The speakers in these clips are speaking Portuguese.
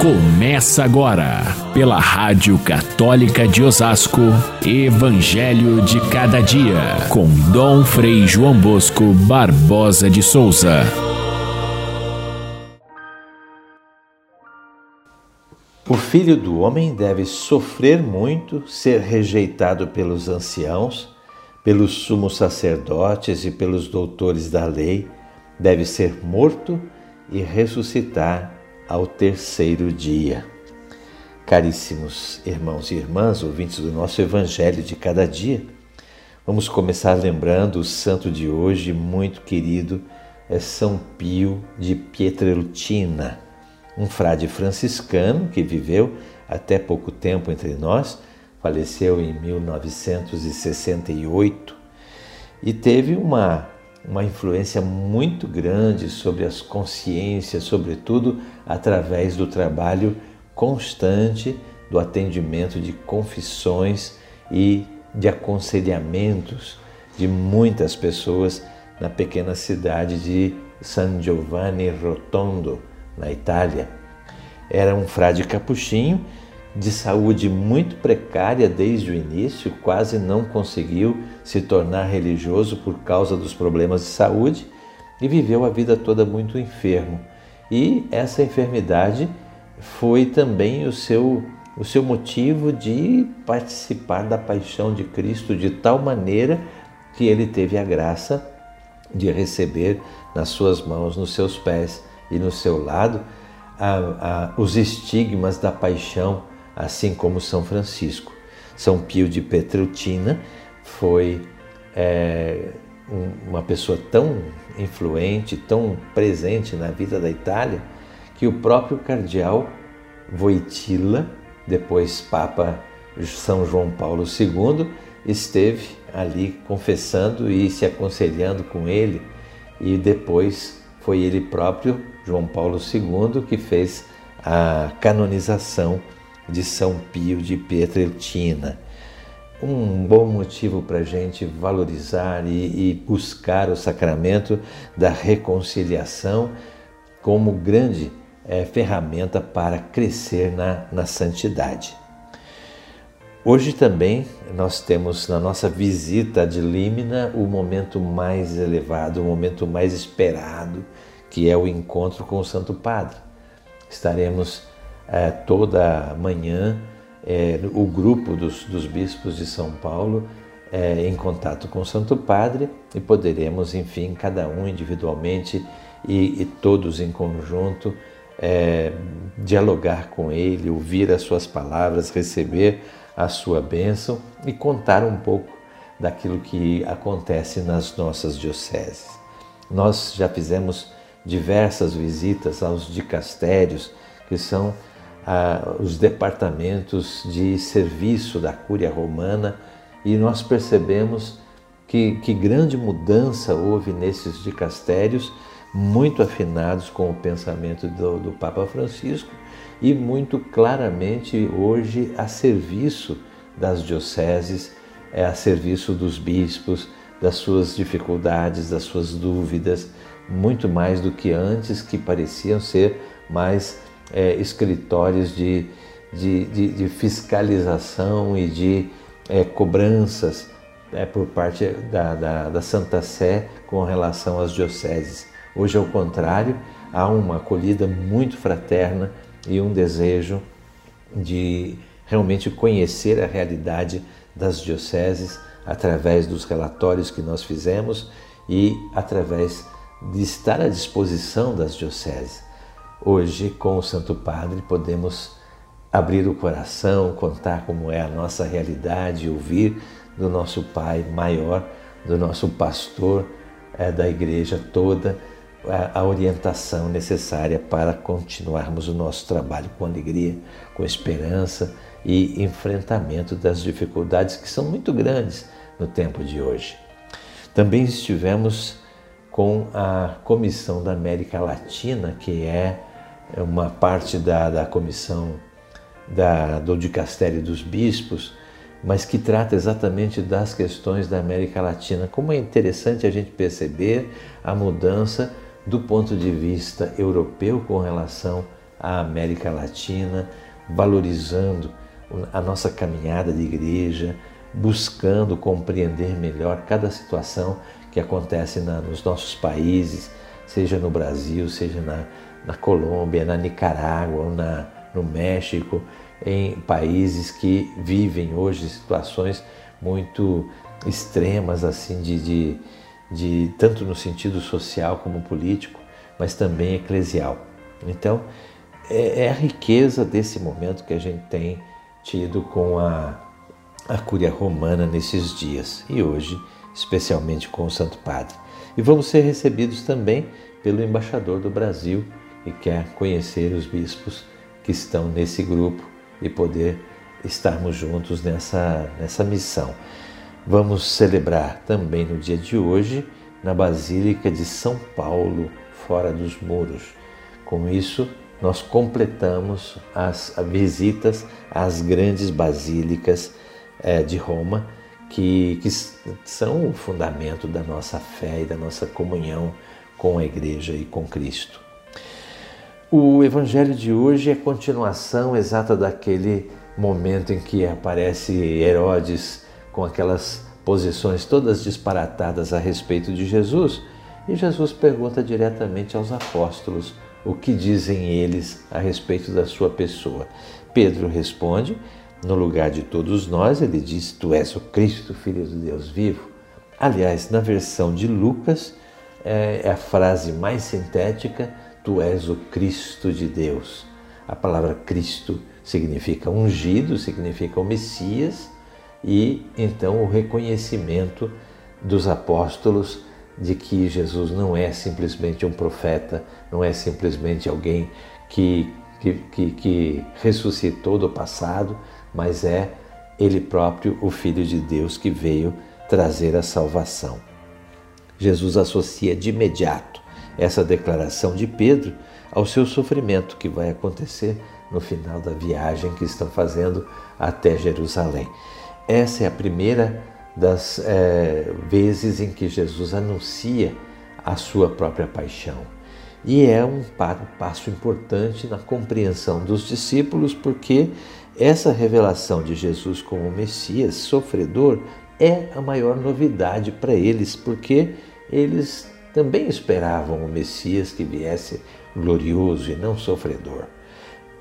Começa agora, pela Rádio Católica de Osasco, Evangelho de Cada Dia, com Dom Frei João Bosco Barbosa de Souza. O filho do homem deve sofrer muito, ser rejeitado pelos anciãos, pelos sumos sacerdotes e pelos doutores da lei, deve ser morto e ressuscitar ao terceiro dia. Caríssimos irmãos e irmãs, ouvintes do nosso Evangelho de cada dia, vamos começar lembrando o santo de hoje, muito querido, é São Pio de Pietrelcina, um frade franciscano que viveu até pouco tempo entre nós, faleceu em 1968 e teve uma uma influência muito grande sobre as consciências, sobretudo através do trabalho constante do atendimento de confissões e de aconselhamentos de muitas pessoas na pequena cidade de San Giovanni Rotondo, na Itália. Era um frade capuchinho de saúde muito precária desde o início, quase não conseguiu se tornar religioso por causa dos problemas de saúde e viveu a vida toda muito enfermo. E essa enfermidade foi também o seu, o seu motivo de participar da paixão de Cristo de tal maneira que ele teve a graça de receber nas suas mãos, nos seus pés e no seu lado a, a, os estigmas da paixão assim como São Francisco. São Pio de Petreutina foi é, uma pessoa tão influente, tão presente na vida da Itália, que o próprio cardeal Voitila, depois Papa São João Paulo II, esteve ali confessando e se aconselhando com ele, e depois foi ele próprio, João Paulo II, que fez a canonização de São Pio de Pietrelcina. Um bom motivo para a gente valorizar e, e buscar o sacramento da reconciliação como grande é, ferramenta para crescer na, na santidade. Hoje também nós temos na nossa visita de Límina o momento mais elevado, o momento mais esperado, que é o encontro com o Santo Padre. Estaremos é, toda manhã é, o grupo dos, dos, bispos de São Paulo é, em contato com o Santo Padre e poderemos, enfim, cada um individualmente e, e todos em conjunto, é, dialogar com ele, ouvir as suas palavras, receber a sua bênção e contar um pouco daquilo que acontece nas nossas dioceses. Nós já fizemos diversas visitas aos dicastérios, que são ah, os departamentos de serviço da Cúria Romana e nós percebemos que, que grande mudança houve nesses dicastérios, muito afinados com o pensamento do, do Papa Francisco e muito claramente hoje a serviço das dioceses, é a serviço dos bispos, das suas dificuldades, das suas dúvidas, muito mais do que antes, que pareciam ser mais é, escritórios de, de, de, de, fiscalização e de é, cobranças é, por parte da, da, da Santa Sé com relação às dioceses. Hoje, ao contrário, há uma acolhida muito fraterna e um desejo de realmente conhecer a realidade das dioceses através dos relatórios que nós fizemos e através de estar à disposição das dioceses. Hoje, com o Santo Padre, podemos abrir o coração, contar como é a nossa realidade, ouvir do nosso Pai maior, do nosso pastor é, da igreja toda, a, a orientação necessária para continuarmos o nosso trabalho com alegria, com esperança e enfrentamento das dificuldades que são muito grandes no tempo de hoje. Também estivemos com a Comissão da América Latina, que é é uma parte da, da comissão da, do Dicastério dos Bispos, mas que trata exatamente das questões da América Latina. Como é interessante a gente perceber a mudança do ponto de vista europeu com relação a América Latina, valorizando a nossa caminhada de igreja, buscando compreender melhor cada situação que acontece na, nos nossos países, seja no Brasil, seja na, na Colômbia, na Nicarágua, na, no México, em países que vivem hoje situações muito extremas assim de, de, de tanto no sentido social como político, mas também eclesial. Então é, é a riqueza desse momento que a gente tem tido com a, a Cúria Romana nesses dias e hoje, especialmente com o Santo Padre. E vamos ser recebidos também pelo embaixador do Brasil que quer conhecer os bispos que estão nesse grupo e poder estarmos juntos nessa, nessa missão. Vamos celebrar também no dia de hoje na Basílica de São Paulo, fora dos muros. Com isso, nós completamos as visitas às grandes basílicas é, de Roma, que, que são o fundamento da nossa fé e da nossa comunhão com a Igreja e com Cristo. O Evangelho de hoje é continuação exata daquele momento em que aparece Herodes com aquelas posições todas disparatadas a respeito de Jesus, e Jesus pergunta diretamente aos apóstolos o que dizem eles a respeito da sua pessoa. Pedro responde, no lugar de todos nós, ele diz: Tu és o Cristo, Filho de Deus vivo. Aliás, na versão de Lucas, é, é a frase mais sintética: Tu és o Cristo de Deus. A palavra Cristo significa ungido, significa o Messias, e então o reconhecimento dos apóstolos de que Jesus não é simplesmente um profeta, não é simplesmente alguém que, que, que, que ressuscitou do passado, mas é Ele próprio, o Filho de Deus, que veio trazer a salvação. Jesus associa de imediato essa declaração de Pedro ao seu sofrimento que vai acontecer no final da viagem que estão fazendo até Jerusalém. Essa é a primeira das é, vezes em que Jesus anuncia a sua própria paixão. E é um passo importante na compreensão dos discípulos, porque essa revelação de Jesus como Messias sofredor é a maior novidade para eles, porque eles também esperavam o Messias que viesse glorioso e não sofredor.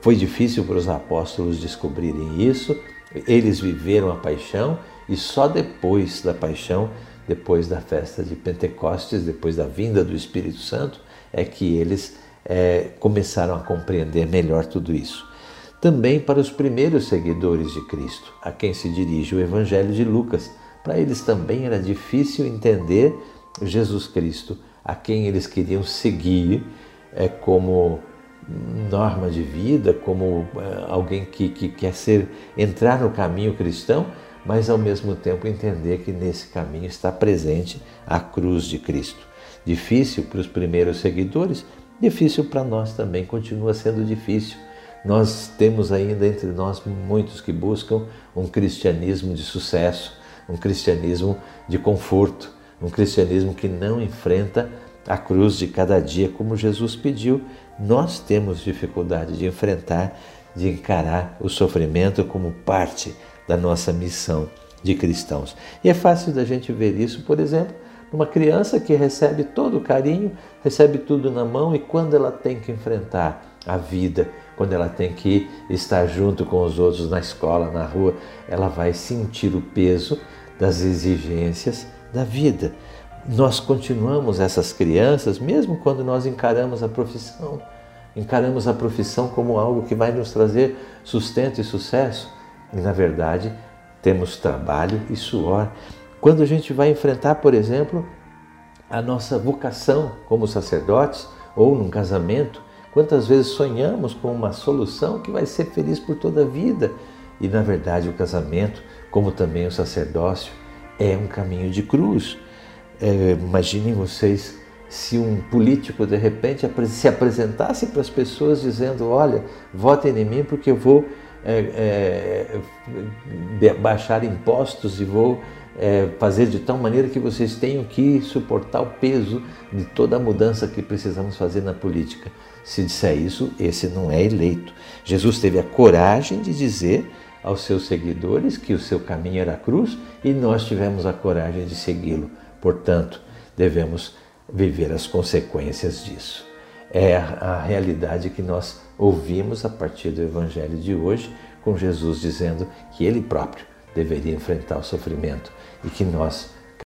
Foi difícil para os apóstolos descobrirem isso, eles viveram a paixão e só depois da paixão, depois da festa de Pentecostes, depois da vinda do Espírito Santo, é que eles é, começaram a compreender melhor tudo isso. Também para os primeiros seguidores de Cristo, a quem se dirige o Evangelho de Lucas, para eles também era difícil entender Jesus Cristo, a quem eles queriam seguir é, como norma de vida, como é, alguém que, que quer ser entrar no caminho cristão, mas ao mesmo tempo entender que nesse caminho está presente a cruz de Cristo. Difícil para os primeiros seguidores, difícil para nós também, continua sendo difícil. Nós temos ainda entre nós muitos que buscam um cristianismo de sucesso, um cristianismo de conforto, um cristianismo que não enfrenta a cruz de cada dia como Jesus pediu. Nós temos dificuldade de enfrentar, de encarar o sofrimento como parte da nossa missão de cristãos. E é fácil da gente ver isso, por exemplo, numa criança que recebe todo o carinho, recebe tudo na mão e quando ela tem que enfrentar a vida, quando ela tem que estar junto com os outros na escola, na rua, ela vai sentir o peso das exigências da vida. Nós continuamos essas crianças mesmo quando nós encaramos a profissão. Encaramos a profissão como algo que vai nos trazer sustento e sucesso. E na verdade, temos trabalho e suor. Quando a gente vai enfrentar, por exemplo, a nossa vocação como sacerdotes ou num casamento, quantas vezes sonhamos com uma solução que vai ser feliz por toda a vida? E na verdade, o casamento, como também o sacerdócio, é um caminho de cruz. É, imaginem vocês se um político de repente se apresentasse para as pessoas dizendo: Olha, votem em mim porque eu vou é, é, baixar impostos e vou é, fazer de tal maneira que vocês tenham que suportar o peso de toda a mudança que precisamos fazer na política. Se disser isso, esse não é eleito. Jesus teve a coragem de dizer aos seus seguidores que o seu caminho era a cruz e nós tivemos a coragem de segui-lo. Portanto, devemos viver as consequências disso. É a realidade que nós ouvimos a partir do Evangelho de hoje, com Jesus dizendo que ele próprio deveria enfrentar o sofrimento e que nós